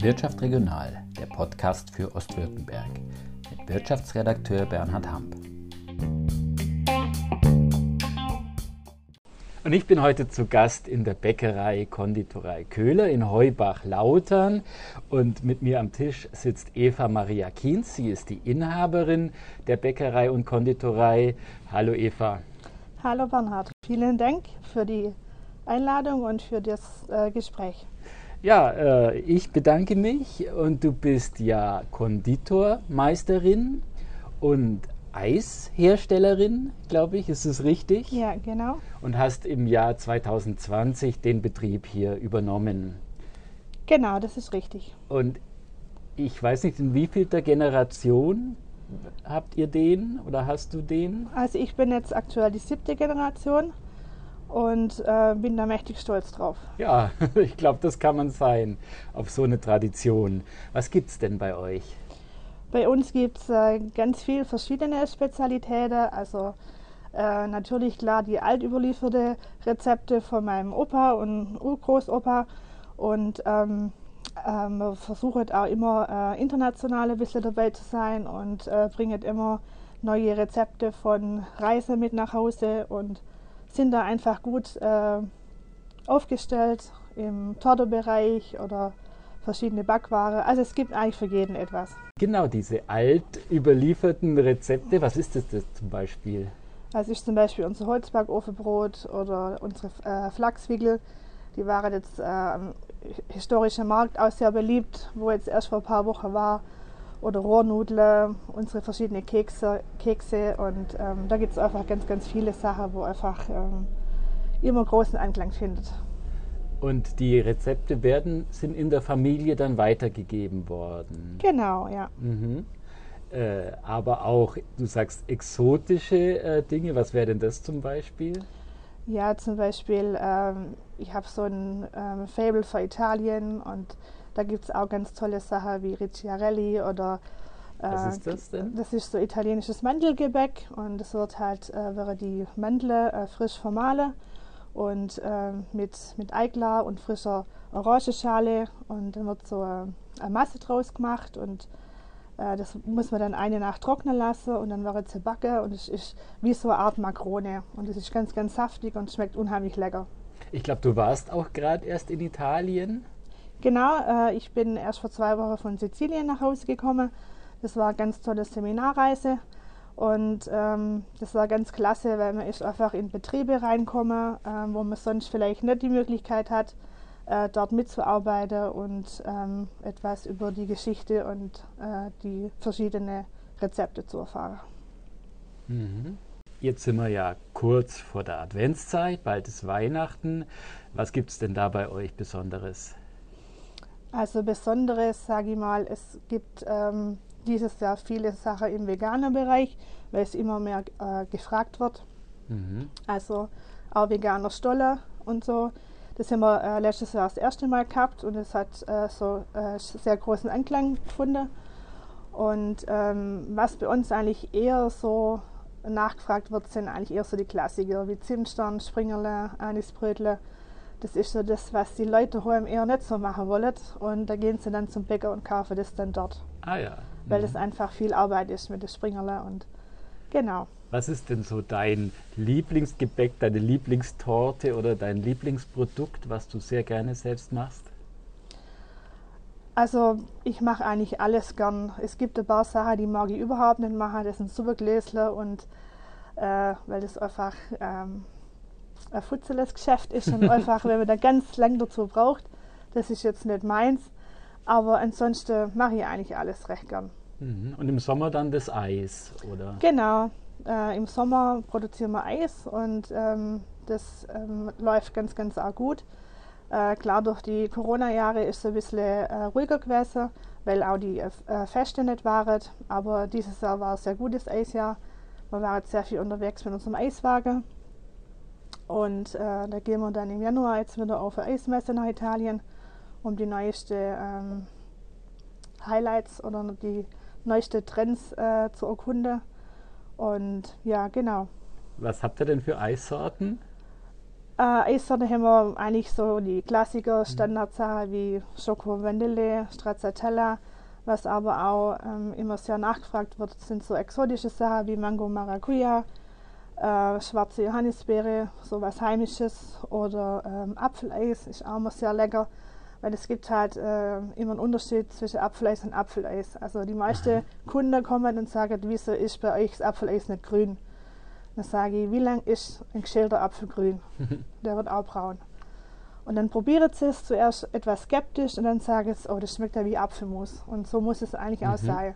Wirtschaft Regional, der Podcast für Ostwürttemberg mit Wirtschaftsredakteur Bernhard Hamp. Und ich bin heute zu Gast in der Bäckerei Konditorei Köhler in Heubach-Lautern. Und mit mir am Tisch sitzt Eva Maria Kienz. Sie ist die Inhaberin der Bäckerei und Konditorei. Hallo Eva. Hallo Bernhard. Vielen Dank für die Einladung und für das äh, Gespräch. Ja, äh, ich bedanke mich und du bist ja Konditormeisterin und Eisherstellerin, glaube ich, ist es richtig? Ja, genau. Und hast im Jahr 2020 den Betrieb hier übernommen. Genau, das ist richtig. Und ich weiß nicht, in wie vielter Generation habt ihr den oder hast du den? Also ich bin jetzt aktuell die siebte Generation und äh, bin da mächtig stolz drauf. Ja, ich glaube, das kann man sein auf so eine Tradition. Was gibt es denn bei euch? Bei uns gibt es äh, ganz viele verschiedene Spezialitäten. Also äh, natürlich klar die altüberlieferte Rezepte von meinem Opa und Urgroßopa. Und ähm, äh, man versucht auch immer äh, international ein bisschen dabei zu sein und äh, bringt immer neue Rezepte von Reise mit nach Hause und sind da einfach gut äh, aufgestellt im Tortebereich oder verschiedene Backware. Also es gibt eigentlich für jeden etwas. Genau, diese alt überlieferten Rezepte, was ist das, das zum Beispiel? Also ist zum Beispiel unser Holzbackofenbrot oder unsere äh, Flachswickel. Die waren jetzt äh, am historischen Markt auch sehr beliebt, wo jetzt erst vor ein paar Wochen war. Oder Rohrnudeln, unsere verschiedenen Kekse, Kekse und ähm, da gibt es einfach ganz, ganz viele Sachen, wo einfach ähm, immer großen Anklang findet. Und die Rezepte werden, sind in der Familie dann weitergegeben worden. Genau, ja. Mhm. Äh, aber auch, du sagst exotische äh, Dinge. Was wäre denn das zum Beispiel? Ja, zum Beispiel, ähm, ich habe so ein ähm, Fable für Italien und da gibt es auch ganz tolle Sachen wie Ricciarelli oder. Äh, Was ist das denn? Das ist so italienisches Mandelgebäck und es wird halt, äh, wäre die Mandel äh, frisch vermahlen und äh, mit, mit Eigler und frischer Orangenschale und dann wird so äh, eine Masse draus gemacht und äh, das muss man dann eine Nacht trocknen lassen und dann wird es gebacken und es ist wie so eine Art Makrone und es ist ganz, ganz saftig und schmeckt unheimlich lecker. Ich glaube, du warst auch gerade erst in Italien. Genau, äh, ich bin erst vor zwei Wochen von Sizilien nach Hause gekommen. Das war eine ganz tolle Seminarreise. Und ähm, das war ganz klasse, weil man ist einfach in Betriebe reinkommen, äh, wo man sonst vielleicht nicht die Möglichkeit hat, äh, dort mitzuarbeiten und ähm, etwas über die Geschichte und äh, die verschiedenen Rezepte zu erfahren. Mhm. Jetzt sind wir ja kurz vor der Adventszeit, bald ist Weihnachten. Was gibt es denn da bei euch Besonderes? Also Besonderes, sage ich mal, es gibt ähm, dieses Jahr viele Sachen im veganen Bereich, weil es immer mehr äh, gefragt wird. Mhm. Also auch veganer Stolle und so. Das haben wir äh, letztes Jahr das erste Mal gehabt und es hat äh, so äh, sehr großen Anklang gefunden. Und ähm, was bei uns eigentlich eher so nachgefragt wird, sind eigentlich eher so die Klassiker wie Zimtstern, Springerle, Anisbrötle. Das ist so das, was die Leute daheim eher nicht so machen wollen. Und da gehen sie dann zum Bäcker und kaufen das dann dort. Ah ja weil es einfach viel Arbeit ist mit den Springerle und genau. Was ist denn so dein Lieblingsgebäck, deine Lieblingstorte oder dein Lieblingsprodukt, was du sehr gerne selbst machst? Also ich mache eigentlich alles gern. Es gibt ein paar Sachen, die mag ich überhaupt nicht machen. Das sind Supergläsler und äh, weil das einfach ähm, ein futzeles Geschäft ist und einfach, wenn man da ganz lang dazu braucht, das ist jetzt nicht meins. Aber ansonsten mache ich eigentlich alles recht gern. Mhm. Und im Sommer dann das Eis, oder? Genau. Äh, Im Sommer produzieren wir Eis und ähm, das ähm, läuft ganz, ganz auch gut. Äh, klar, durch die Corona-Jahre ist es ein bisschen äh, ruhiger gewesen, weil auch die äh, Feste nicht waren. Aber dieses Jahr war ein sehr gutes Eisjahr. Wir waren sehr viel unterwegs mit unserem Eiswagen. Und äh, da gehen wir dann im Januar jetzt wieder auf eine Eismesse nach Italien um die neuesten ähm, Highlights oder die neuesten Trends äh, zu erkunden. Und ja, genau. Was habt ihr denn für Eissorten? Äh, Eissorte haben wir eigentlich so die Klassiker, mhm. Standardsachen wie Schoko Vanille, Stracciatella. Was aber auch ähm, immer sehr nachgefragt wird, sind so exotische Sachen wie Mango Maracuja, äh, schwarze Johannisbeere, sowas Heimisches oder ähm, Apfeleis ist auch immer sehr lecker, weil es gibt halt äh, immer einen Unterschied zwischen Apfeleis und Apfeleis. Also die meisten Kunden kommen und sagen, wieso ist bei euch das Apfeleis nicht grün? Dann sage ich, wie lang ist ein geschälter Apfel grün? Der wird auch braun. Und dann probiert sie es zuerst etwas skeptisch und dann sagt es, oh, das schmeckt ja wie Apfelmus. Und so muss es eigentlich mhm. auch sein.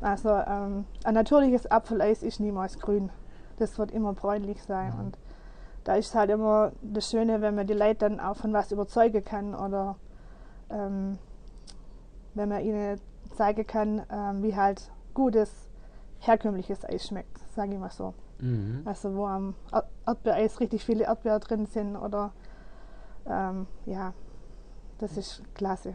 Also ähm, ein natürliches Apfeleis ist niemals grün. Das wird immer bräunlich sein. Mhm. Und da ist halt immer das Schöne, wenn man die Leute dann auch von was überzeugen kann oder ähm, wenn man ihnen zeigen kann, ähm, wie halt gutes, herkömmliches Eis schmeckt, sage ich mal so. Mhm. Also wo am Erdbeereis richtig viele Erdbeeren drin sind oder ähm, ja, das ist klasse.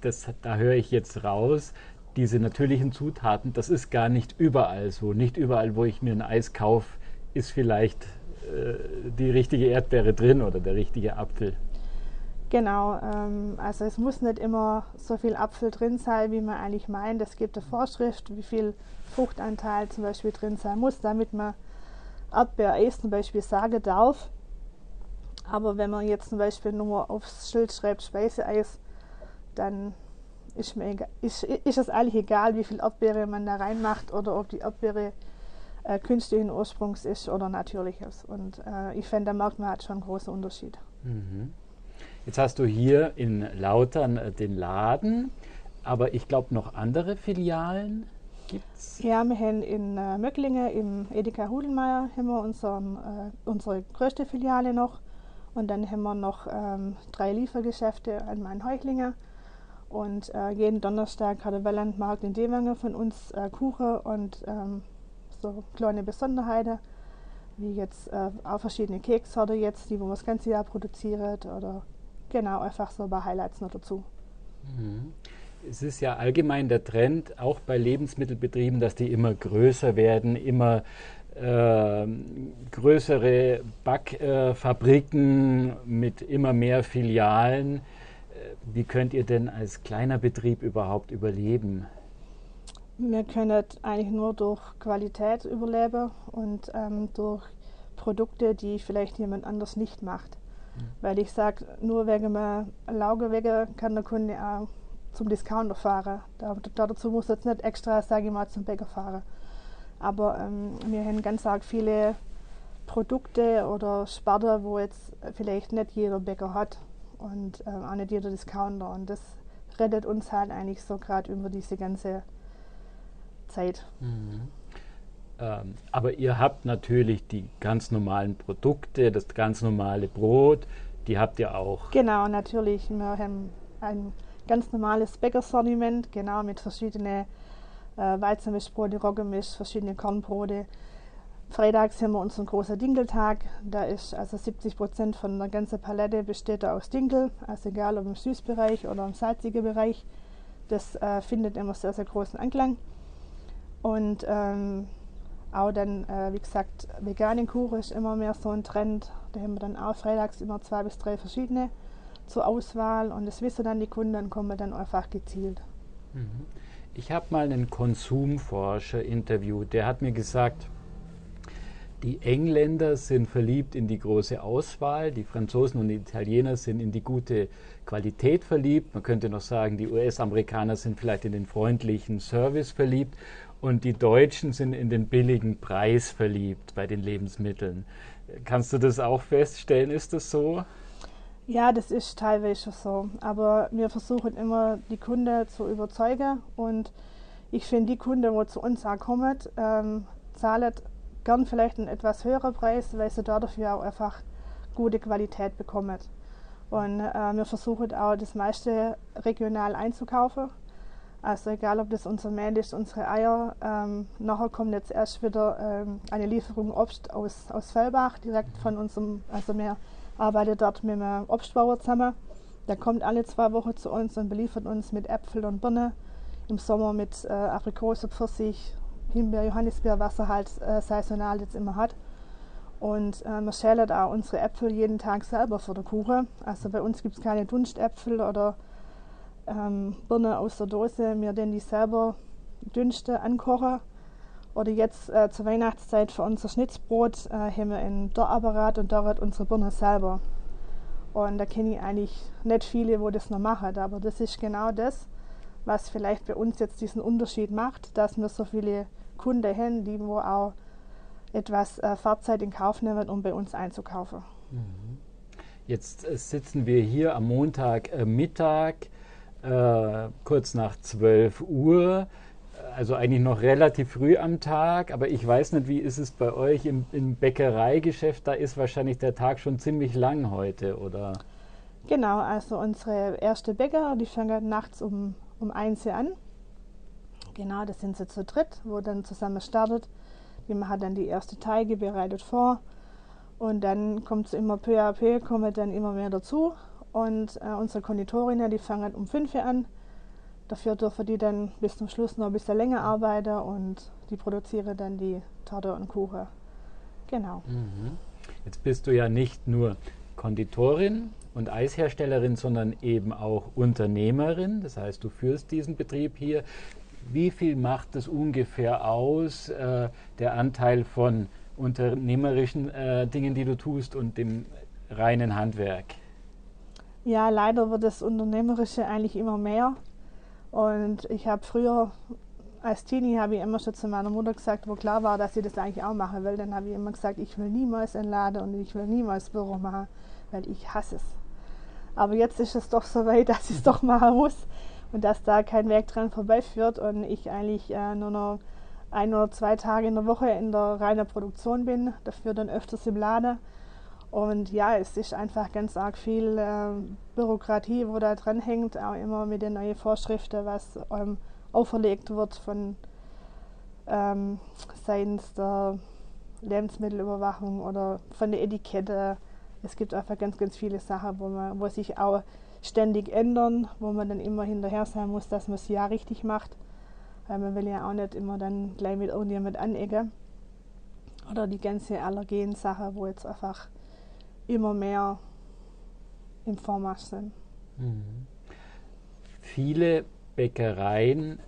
Das, da höre ich jetzt raus, diese natürlichen Zutaten, das ist gar nicht überall so. Nicht überall, wo ich mir ein Eis kaufe, ist vielleicht äh, die richtige Erdbeere drin oder der richtige Apfel. Genau, ähm, also es muss nicht immer so viel Apfel drin sein, wie man eigentlich meint. Es gibt eine Vorschrift, wie viel Fruchtanteil zum Beispiel drin sein muss, damit man Erdbeereis zum Beispiel sagen darf. Aber wenn man jetzt zum Beispiel nur aufs Schild schreibt Speiseeis, dann ist, mir egal, ist, ist es eigentlich egal, wie viel Erdbeere man da reinmacht oder ob die Erdbeere äh, künstlichen Ursprungs ist oder natürliches. Und äh, ich finde, da merkt man halt schon einen großen Unterschied. Mhm. Jetzt hast du hier in Lautern äh, den Laden, aber ich glaube noch andere Filialen gibt's? Ja, wir haben in äh, Möcklingen im Edeka Hudelmeier haben wir unseren, äh, unsere größte Filiale noch. Und dann haben wir noch ähm, drei Liefergeschäfte an meinen Heuchlingen. Und äh, jeden Donnerstag hat der Wellandmarkt in Dewange von uns äh, Kuchen und ähm, so kleine Besonderheiten, wie jetzt äh, auch verschiedene Keksorte jetzt, die wo wir das ganze Jahr produziert oder genau einfach so ein paar Highlights noch dazu. Mhm es ist ja allgemein der Trend, auch bei Lebensmittelbetrieben, dass die immer größer werden, immer äh, größere Backfabriken äh, mit immer mehr Filialen. Äh, wie könnt ihr denn als kleiner Betrieb überhaupt überleben? Wir können eigentlich nur durch Qualität überleben und ähm, durch Produkte, die vielleicht jemand anders nicht macht. Mhm. Weil ich sage, nur wegen einem Lauge wegen kann der Kunde auch zum Discounter fahren. Da, dazu muss jetzt nicht extra, sage ich mal, zum Bäcker fahren. Aber ähm, wir haben ganz arg viele Produkte oder Sparten, wo jetzt vielleicht nicht jeder Bäcker hat und ähm, auch nicht jeder Discounter. Und das rettet uns halt eigentlich so gerade über diese ganze Zeit. Mhm. Ähm, aber ihr habt natürlich die ganz normalen Produkte, das ganz normale Brot, die habt ihr auch. Genau, natürlich. Wir haben ein ganz normales Bäckersortiment, genau mit verschiedenen äh, Weizenmischbrote, Roggenmisch, verschiedene Kornbrote. Freitags haben wir unseren großen Dinkeltag. Da ist also 70 Prozent von der ganzen Palette besteht aus Dinkel, also egal ob im Süßbereich oder im salzigen Bereich. Das äh, findet immer sehr, sehr großen Anklang. Und ähm, auch dann, äh, wie gesagt, vegane Kuchen ist immer mehr so ein Trend. Da haben wir dann auch freitags immer zwei bis drei verschiedene zur Auswahl und das wissen dann die Kunden, dann kommen dann einfach gezielt. Mhm. Ich habe mal einen Konsumforscher interviewt, der hat mir gesagt, die Engländer sind verliebt in die große Auswahl, die Franzosen und die Italiener sind in die gute Qualität verliebt. Man könnte noch sagen, die US-Amerikaner sind vielleicht in den freundlichen Service verliebt und die Deutschen sind in den billigen Preis verliebt bei den Lebensmitteln. Kannst du das auch feststellen? Ist das so? Ja, das ist teilweise so. Aber wir versuchen immer, die Kunden zu überzeugen. Und ich finde, die Kunden, die zu uns auch kommen, ähm, zahlen gern vielleicht einen etwas höheren Preis, weil sie dafür auch einfach gute Qualität bekommen. Und äh, wir versuchen auch, das meiste regional einzukaufen. Also egal, ob das unser Mehl ist, unsere Eier. Ähm, nachher kommt jetzt erst wieder ähm, eine Lieferung Obst aus, aus Fellbach, direkt von unserem, also mehr arbeitet dort mit einem Obstbauer zusammen. Der kommt alle zwei Wochen zu uns und beliefert uns mit Äpfel und Birne. Im Sommer mit äh, Aprikose, Pfirsich, Himbeer, Johannisbeer, was er halt äh, saisonal jetzt immer hat. Und äh, wir schälen auch unsere Äpfel jeden Tag selber für den Kuchen. Also bei uns gibt es keine Dunstäpfel oder ähm, Birne aus der Dose. Wir den die selber dünste ankochen. Oder jetzt äh, zur Weihnachtszeit für unser Schnitzbrot äh, haben wir einen Dorapparat und dort unsere Birne selber. Und da kenne ich eigentlich nicht viele, wo das noch machen. Aber das ist genau das, was vielleicht bei uns jetzt diesen Unterschied macht, dass wir so viele Kunden haben, die wo auch etwas äh, Fahrzeit in Kauf nehmen, um bei uns einzukaufen. Mhm. Jetzt äh, sitzen wir hier am Montagmittag, äh, kurz nach 12 Uhr, also eigentlich noch relativ früh am Tag, aber ich weiß nicht, wie ist es bei euch im, im Bäckereigeschäft? Da ist wahrscheinlich der Tag schon ziemlich lang heute, oder? Genau, also unsere erste Bäcker, die fangen nachts um, um 1 Uhr an. Genau, das sind sie zu dritt, wo dann zusammen startet. Die machen dann die erste Teige, bereitet vor. Und dann kommt es immer peu à peu, kommen dann immer mehr dazu. Und äh, unsere Konditorinnen, die fangen um 5 Uhr an. Dafür dürfen die dann bis zum Schluss noch ein bisschen länger arbeiten und die produzieren dann die Torte und Kuchen. Genau. Mhm. Jetzt bist du ja nicht nur Konditorin und Eisherstellerin, sondern eben auch Unternehmerin. Das heißt, du führst diesen Betrieb hier wie viel macht es ungefähr aus, äh, der Anteil von unternehmerischen äh, Dingen, die du tust und dem reinen Handwerk? Ja, leider wird das Unternehmerische eigentlich immer mehr. Und ich habe früher als Teenie habe ich immer schon zu meiner Mutter gesagt, wo klar war, dass sie das eigentlich auch machen will. Dann habe ich immer gesagt, ich will niemals einen Laden und ich will niemals Büro machen, weil ich hasse es. Aber jetzt ist es doch so weit, dass ich es doch machen muss und dass da kein Weg dran vorbeiführt und ich eigentlich äh, nur noch ein oder zwei Tage in der Woche in der reinen Produktion bin, dafür dann öfters im Laden. Und ja, es ist einfach ganz arg viel äh, Bürokratie, wo da dran hängt, auch immer mit den neuen Vorschriften, was ähm, auferlegt wird von ähm, seitens der Lebensmittelüberwachung oder von der Etikette. Es gibt einfach ganz, ganz viele Sachen, wo, man, wo sich auch ständig ändern, wo man dann immer hinterher sein muss, dass man es ja richtig macht. Weil man will ja auch nicht immer dann gleich mit irgendjemand anecken. Oder die ganze Allergen-Sache, wo jetzt einfach immer mehr im Vormarsch sind. Mhm. Viele Bäckereien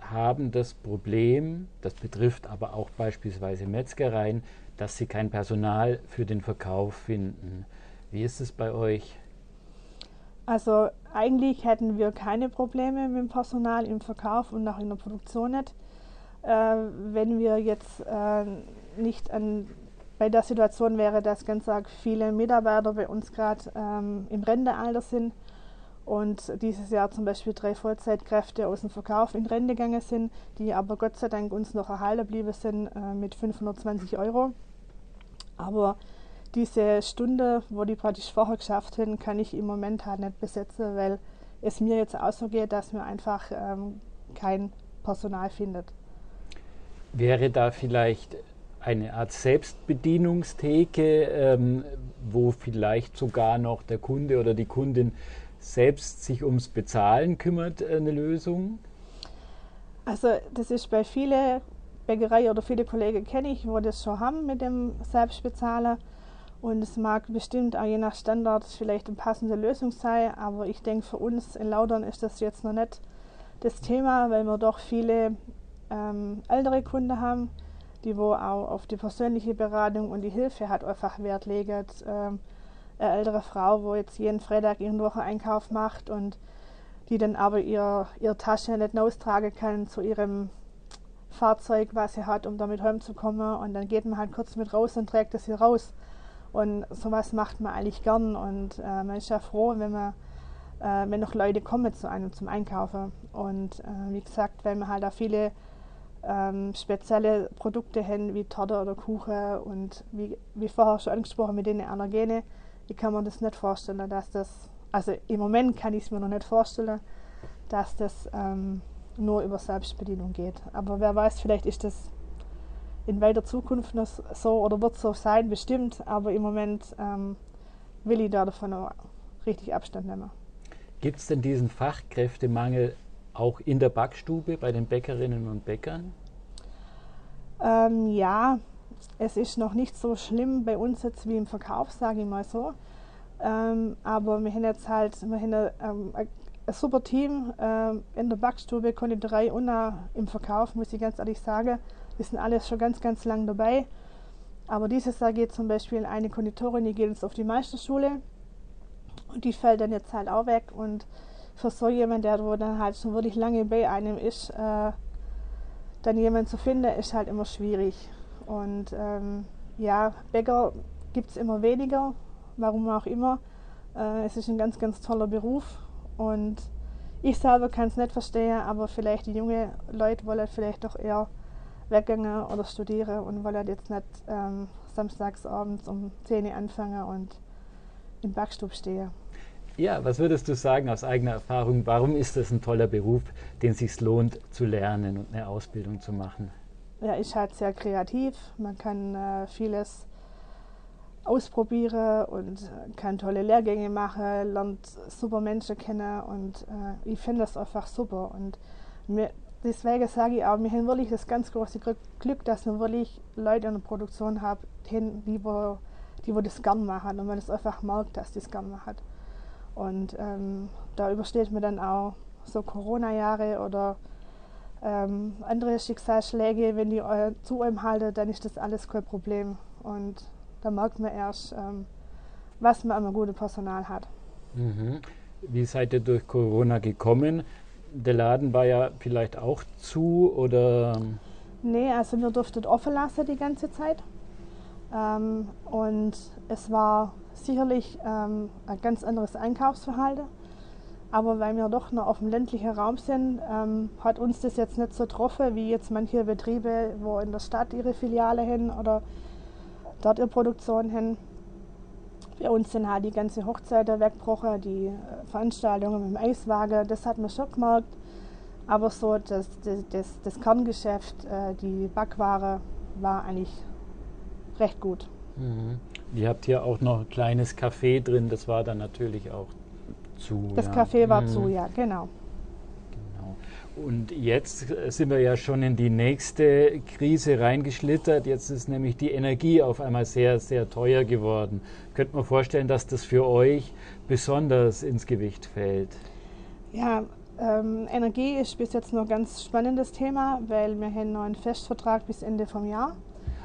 haben das Problem, das betrifft aber auch beispielsweise Metzgereien, dass sie kein Personal für den Verkauf finden. Wie ist es bei euch? Also eigentlich hätten wir keine Probleme mit dem Personal im Verkauf und auch in der Produktion nicht. Äh, wenn wir jetzt äh, nicht an, bei der Situation wäre, dass ganz viele Mitarbeiter bei uns gerade ähm, im Rentealter sind und dieses Jahr zum Beispiel drei Vollzeitkräfte aus dem Verkauf in Rente gegangen sind, die aber Gott sei Dank uns noch erhalten geblieben sind äh, mit 520 Euro. Aber diese Stunde, wo die praktisch vorher geschafft hätten, kann ich im Moment halt nicht besetzen, weil es mir jetzt auch so geht, dass mir einfach ähm, kein Personal findet. Wäre da vielleicht eine Art Selbstbedienungstheke, ähm, wo vielleicht sogar noch der Kunde oder die Kundin selbst sich ums Bezahlen kümmert, äh, eine Lösung? Also das ist bei vielen Bäckereien oder viele Kollegen kenne ich, wo das schon haben mit dem Selbstbezahlen. Und es mag bestimmt auch je nach Standard vielleicht eine passende Lösung sein, aber ich denke, für uns in Laudern ist das jetzt noch nicht das Thema, weil wir doch viele ähm, ältere Kunden haben, die wo auch auf die persönliche Beratung und die Hilfe hat einfach Wert legen. Ähm, eine ältere Frau, wo jetzt jeden Freitag ihren Wocheneinkauf macht und die dann aber ihr, ihre Tasche nicht austragen kann zu ihrem Fahrzeug, was sie hat, um damit heimzukommen. Und dann geht man halt kurz mit raus und trägt das hier raus. Und sowas macht man eigentlich gern und äh, man ist ja froh, wenn man äh, wenn noch Leute kommen zu einem zum Einkaufen. Und äh, wie gesagt, weil man halt auch viele ähm, spezielle Produkte haben, wie Torte oder Kuchen und wie, wie vorher schon angesprochen mit den Allergene, ich kann mir das nicht vorstellen, dass das, also im Moment kann ich es mir noch nicht vorstellen, dass das ähm, nur über Selbstbedienung geht. Aber wer weiß, vielleicht ist das in weiter Zukunft noch so oder wird so sein, bestimmt, aber im Moment ähm, will ich da davon auch richtig Abstand nehmen. Gibt es denn diesen Fachkräftemangel auch in der Backstube bei den Bäckerinnen und Bäckern? Ähm, ja, es ist noch nicht so schlimm bei uns jetzt wie im Verkauf, sage ich mal so. Ähm, aber wir haben jetzt halt wir haben, ähm, ein, super Team ähm, in der Backstube, Konditorei und auch im Verkauf, muss ich ganz ehrlich sagen. Wir sind alles schon ganz, ganz lang dabei. Aber dieses Jahr geht zum Beispiel eine Konditorin, die geht jetzt auf die Meisterschule und die fällt dann jetzt halt auch weg. Und für so jemand, der wo dann halt schon wirklich lange bei einem ist, äh, dann jemanden zu finden, ist halt immer schwierig. Und ähm, ja, Bäcker gibt es immer weniger, warum auch immer. Äh, es ist ein ganz, ganz toller Beruf und ich selber kann es nicht verstehen, aber vielleicht die jungen Leute wollen vielleicht doch eher weggehen oder studieren und wollen jetzt nicht ähm, samstags abends um 10 Uhr anfangen und im Backstub stehen. Ja, was würdest du sagen aus eigener Erfahrung, warum ist das ein toller Beruf, den es sich lohnt zu lernen und eine Ausbildung zu machen? Ja, ist halt sehr kreativ. Man kann äh, vieles ausprobieren und äh, kann tolle Lehrgänge machen, lernt super Menschen kennen und äh, ich finde das einfach super. Und mir, deswegen sage ich auch, wir haben wirklich das ganz große Glück, dass wir wirklich Leute in der Produktion haben, die, die, die das gern machen und man das einfach merkt, dass die es gern machen. Und ähm, da übersteht man dann auch so Corona-Jahre oder ähm, andere Schicksalsschläge, wenn die äh, zu einem halten, dann ist das alles kein Problem. Und da merkt man erst, ähm, was man an gutes Personal hat. Mhm. Wie seid ihr durch Corona gekommen? Der Laden war ja vielleicht auch zu oder? Nee, also wir durften offen lassen die ganze Zeit. Ähm, und es war sicherlich ähm, ein ganz anderes Einkaufsverhalten. Aber weil wir doch noch auf dem ländlichen Raum sind, ähm, hat uns das jetzt nicht so getroffen, wie jetzt manche Betriebe, wo in der Stadt ihre Filiale hin oder dort ihre Produktion hin. Bei uns sind halt die ganze Hochzeiten weggebrochen, die äh, Veranstaltungen mit dem Eiswagen, das hat man schon gemerkt. Aber so das, das, das, das Kerngeschäft, äh, die Backware, war eigentlich recht gut. Mhm. Ihr habt hier auch noch ein kleines Café drin, das war dann natürlich auch zu. Das ja. Café war mhm. zu, ja, genau. genau. Und jetzt sind wir ja schon in die nächste Krise reingeschlittert. Jetzt ist nämlich die Energie auf einmal sehr, sehr teuer geworden. Könnte man vorstellen, dass das für euch besonders ins Gewicht fällt? Ja, ähm, Energie ist bis jetzt noch ein ganz spannendes Thema, weil wir haben einen Festvertrag bis Ende vom Jahr.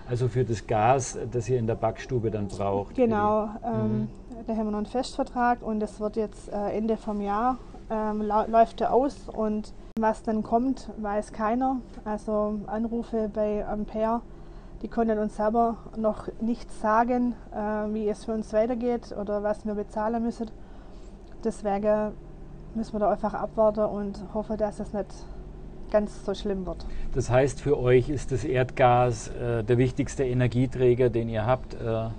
Also für das Gas, das ihr in der Backstube dann braucht. Genau, ähm, mhm. da haben wir noch einen Festvertrag und das wird jetzt äh, Ende vom Jahr ähm, läuft er aus und was dann kommt, weiß keiner. Also Anrufe bei Ampere, die konnten uns selber noch nicht sagen, äh, wie es für uns weitergeht oder was wir bezahlen müssen. Deswegen müssen wir da einfach abwarten und hoffen, dass es nicht ganz so schlimm wird. Das heißt, für euch ist das Erdgas äh, der wichtigste Energieträger, den ihr habt äh,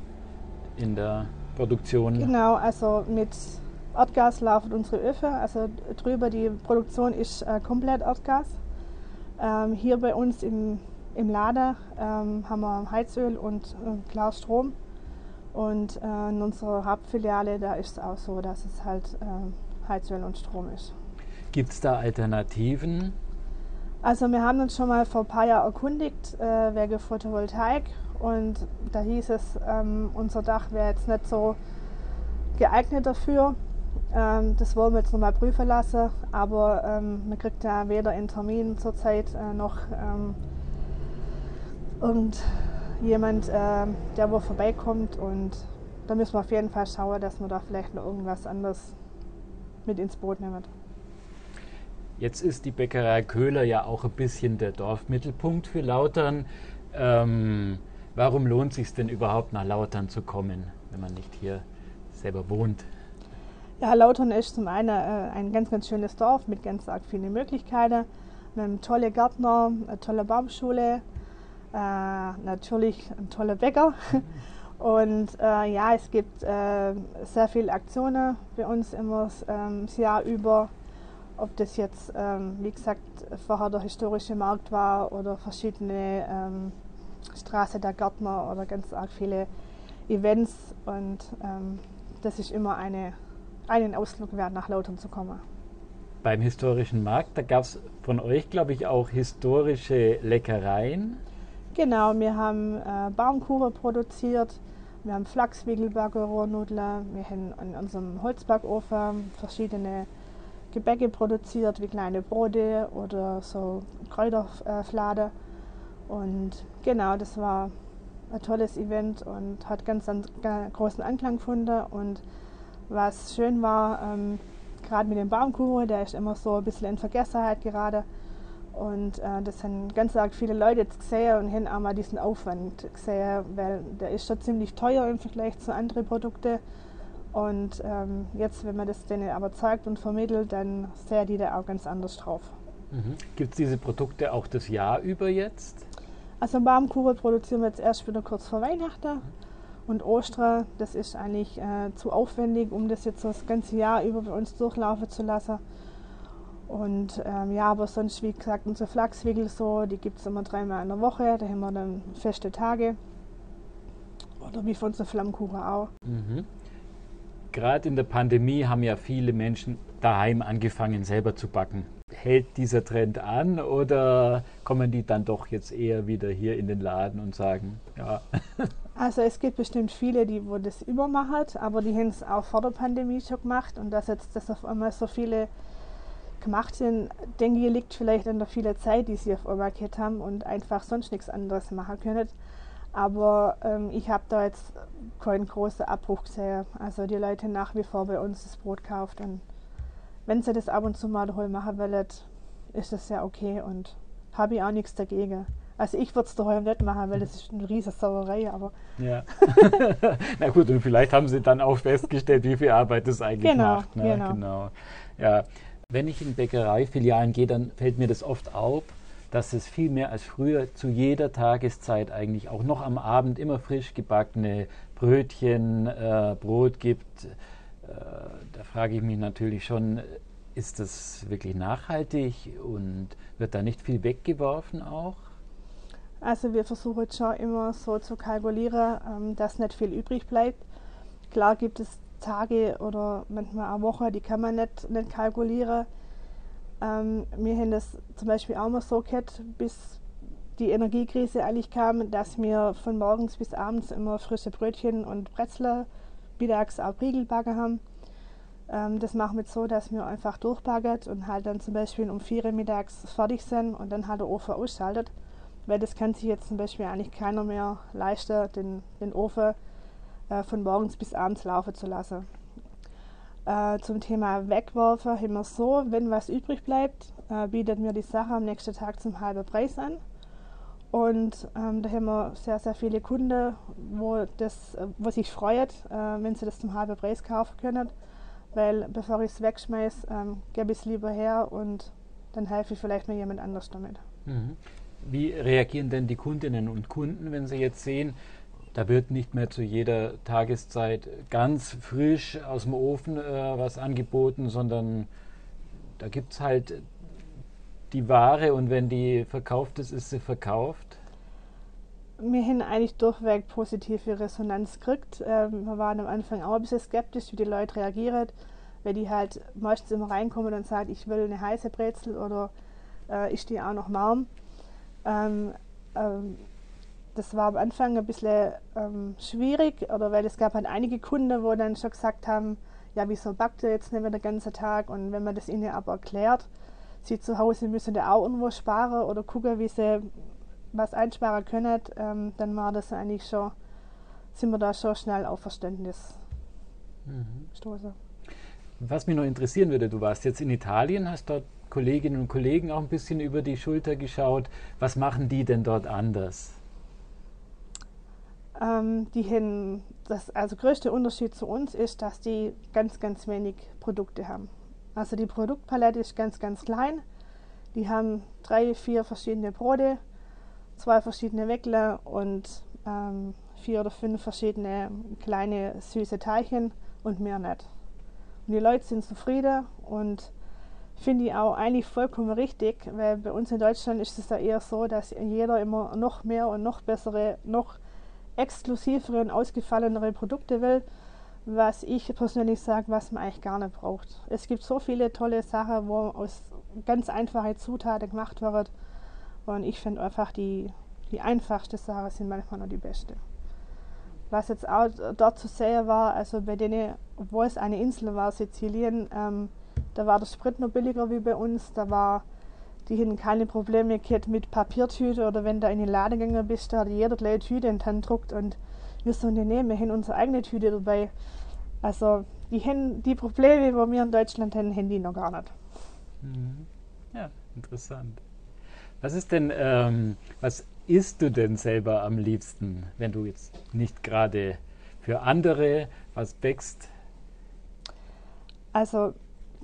in der Produktion? Genau, also mit Erdgas laufen unsere Öfen. Also drüber die Produktion ist äh, komplett Erdgas. Ähm, hier bei uns im, im Laden ähm, haben wir Heizöl und äh, klar Strom. Und äh, in unserer Hauptfiliale, da ist es auch so, dass es halt äh, Heizöl und Strom ist. Gibt es da Alternativen? Also wir haben uns schon mal vor ein paar Jahren erkundigt äh, wegen Photovoltaik und da hieß es, ähm, unser Dach wäre jetzt nicht so geeignet dafür. Ähm, das wollen wir jetzt nochmal prüfen lassen, aber ähm, man kriegt ja weder einen Termin zurzeit äh, noch ähm, irgendjemand, äh, der wo vorbeikommt und da müssen wir auf jeden Fall schauen, dass wir da vielleicht noch irgendwas anderes mit ins Boot nehmen. Jetzt ist die Bäckerei Köhler ja auch ein bisschen der Dorfmittelpunkt für Lautern. Ähm, warum lohnt es sich denn überhaupt nach Lautern zu kommen, wenn man nicht hier selber wohnt? Ja, Lautern ist zum einen äh, ein ganz, ganz schönes Dorf mit ganz arg vielen Möglichkeiten. Wir haben tolle Gärtner, eine tolle Baumschule, äh, natürlich ein toller Bäcker. Und äh, ja, es gibt äh, sehr viele Aktionen bei uns immer ähm, das Jahr über. Ob das jetzt, ähm, wie gesagt, vorher der historische Markt war oder verschiedene ähm, Straße der Gärtner oder ganz arg viele Events. Und ähm, das ist immer eine, einen Ausflug wert, nach Lautern zu kommen. Beim historischen Markt, da gab es von euch, glaube ich, auch historische Leckereien. Genau, wir haben äh, Baumkuchen produziert, wir haben Flachswickelbacke, Rohrnudeln, wir haben in unserem Holzbackofen verschiedene Gebäcke produziert, wie kleine Brote oder so Kräuterflade. Und genau, das war ein tolles Event und hat ganz, ganz großen Anklang gefunden. Und was schön war, ähm, gerade mit dem Baumkuchen, der ist immer so ein bisschen in Vergessenheit gerade. Und äh, das haben ganz arg viele Leute jetzt gesehen und haben auch mal diesen Aufwand gesehen, weil der ist schon ziemlich teuer im Vergleich zu anderen Produkten. Und ähm, jetzt, wenn man das denen aber zeigt und vermittelt, dann sehen die da auch ganz anders drauf. Mhm. Gibt es diese Produkte auch das Jahr über jetzt? Also Baumkuchen produzieren wir jetzt erst wieder kurz vor Weihnachten. Und Ostern, das ist eigentlich äh, zu aufwendig, um das jetzt so das ganze Jahr über bei uns durchlaufen zu lassen. Und ähm, ja, aber sonst, wie gesagt, unsere Flachswickel so, die gibt es immer dreimal in der Woche, da haben wir dann feste Tage. Oder wie von unseren Flammkuchen auch. Mhm. Gerade in der Pandemie haben ja viele Menschen daheim angefangen, selber zu backen hält dieser Trend an oder kommen die dann doch jetzt eher wieder hier in den Laden und sagen, ja. Also es gibt bestimmt viele, die wo das übermachen, aber die haben es auch vor der Pandemie schon gemacht und dass jetzt das auf einmal so viele gemacht sind, denke ich, liegt vielleicht an der vielen Zeit, die sie auf einmal gehabt haben und einfach sonst nichts anderes machen können. Aber ähm, ich habe da jetzt keinen großen Abbruch gesehen. Also die Leute nach wie vor bei uns das Brot kauft und wenn sie das ab und zu mal daheim machen wollen, ist das ja okay und habe ich auch nichts dagegen. Also ich würde es daheim nicht machen, weil das ist eine riesige Sauerei, aber... Ja. Na gut, und vielleicht haben Sie dann auch festgestellt, wie viel Arbeit das eigentlich genau, macht. Ne? Genau. genau. Ja. Wenn ich in Bäckereifilialen gehe, dann fällt mir das oft auf, dass es viel mehr als früher zu jeder Tageszeit eigentlich auch noch am Abend immer frisch gebackene Brötchen, äh, Brot gibt äh, da frage ich mich natürlich schon, ist das wirklich nachhaltig und wird da nicht viel weggeworfen auch? Also wir versuchen schon immer so zu kalkulieren, ähm, dass nicht viel übrig bleibt. Klar gibt es Tage oder manchmal auch Wochen, die kann man nicht, nicht kalkulieren. Ähm, wir haben das zum Beispiel auch mal so gehabt, bis die Energiekrise eigentlich kam, dass wir von morgens bis abends immer frische Brötchen und Brezel mittags auch Riegelbacken haben. Ähm, das machen wir so, dass wir einfach durchbacken und halt dann zum Beispiel um 4 Uhr mittags fertig sind und dann halt der Ofen ausschaltet. Weil das kann sich jetzt zum Beispiel eigentlich keiner mehr leisten, den, den Ofen äh, von morgens bis abends laufen zu lassen. Äh, zum Thema Wegwerfen haben wir so, wenn was übrig bleibt, äh, bietet mir die Sache am nächsten Tag zum halben Preis an. Und ähm, da haben wir sehr, sehr viele Kunden, wo, das, wo sich freut, äh, wenn sie das zum halben Preis kaufen können. Weil bevor ich es wegschmeiße, ähm, gebe ich es lieber her und dann helfe ich vielleicht mir jemand anders damit. Mhm. Wie reagieren denn die Kundinnen und Kunden, wenn sie jetzt sehen, da wird nicht mehr zu jeder Tageszeit ganz frisch aus dem Ofen äh, was angeboten, sondern da gibt es halt die Ware und wenn die verkauft ist, ist sie verkauft? Wir haben eigentlich durchweg positive Resonanz gekriegt. Ähm, wir waren am Anfang auch ein bisschen skeptisch, wie die Leute reagieren, weil die halt meistens immer reinkommen und sagen, ich will eine heiße Brezel oder äh, ich stehe auch noch warm. Ähm, ähm, das war am Anfang ein bisschen ähm, schwierig, oder weil es gab halt einige Kunden, wo dann schon gesagt haben, ja, wieso backt ihr jetzt nicht mehr den ganzen Tag? Und wenn man das ihnen aber erklärt, sie zu Hause müssen da auch irgendwo sparen oder gucken, wie sie was einsparen können, ähm, dann war das eigentlich schon, sind wir da schon schnell auf Verständnis mhm. stoßen. Was mich noch interessieren würde, du warst jetzt in Italien, hast dort Kolleginnen und Kollegen auch ein bisschen über die Schulter geschaut. Was machen die denn dort anders? Ähm, die hin, das also größte Unterschied zu uns ist, dass die ganz, ganz wenig Produkte haben. Also die Produktpalette ist ganz, ganz klein. Die haben drei, vier verschiedene Brote, zwei verschiedene Weckler und ähm, vier oder fünf verschiedene kleine süße Teilchen und mehr nicht. Und die Leute sind zufrieden und finde ich auch eigentlich vollkommen richtig, weil bei uns in Deutschland ist es ja eher so, dass jeder immer noch mehr und noch bessere, noch exklusivere und ausgefallenere Produkte will was ich persönlich sage, was man eigentlich gar nicht braucht. Es gibt so viele tolle Sachen, wo aus ganz einfachen Zutaten gemacht wird. Und ich finde einfach die, die einfachsten Sachen sind manchmal noch die besten. Was jetzt auch dort zu sehen war, also bei denen, obwohl es eine Insel war, Sizilien, ähm, da war der Sprit noch billiger wie bei uns. Da war, die hatten keine Probleme gehabt mit Papiertüte oder wenn du in den Laden gegangen bist, da hat jeder gleich eine Tüte in die Hand gedruckt und wir so, nee, nee, wir haben unsere eigene Tüte dabei. Also die, haben die Probleme, die wir in Deutschland haben, haben die noch gar nicht. Mhm. Ja, interessant. Was ist denn, ähm, was isst du denn selber am liebsten, wenn du jetzt nicht gerade für andere was bäckst? Also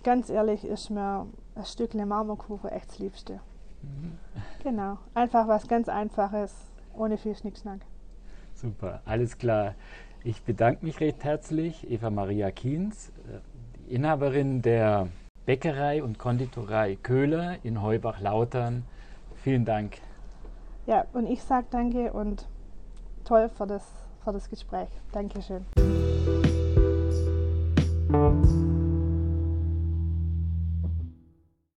ganz ehrlich ist mir ein Stückchen Marmorkuchen echt das Liebste. Mhm. Genau, einfach was ganz Einfaches, ohne viel Schnickschnack. Super, alles klar. Ich bedanke mich recht herzlich, Eva Maria Kienz, die Inhaberin der Bäckerei und Konditorei Köhler in Heubach-Lautern. Vielen Dank. Ja, und ich sage danke und toll für das, für das Gespräch. Dankeschön.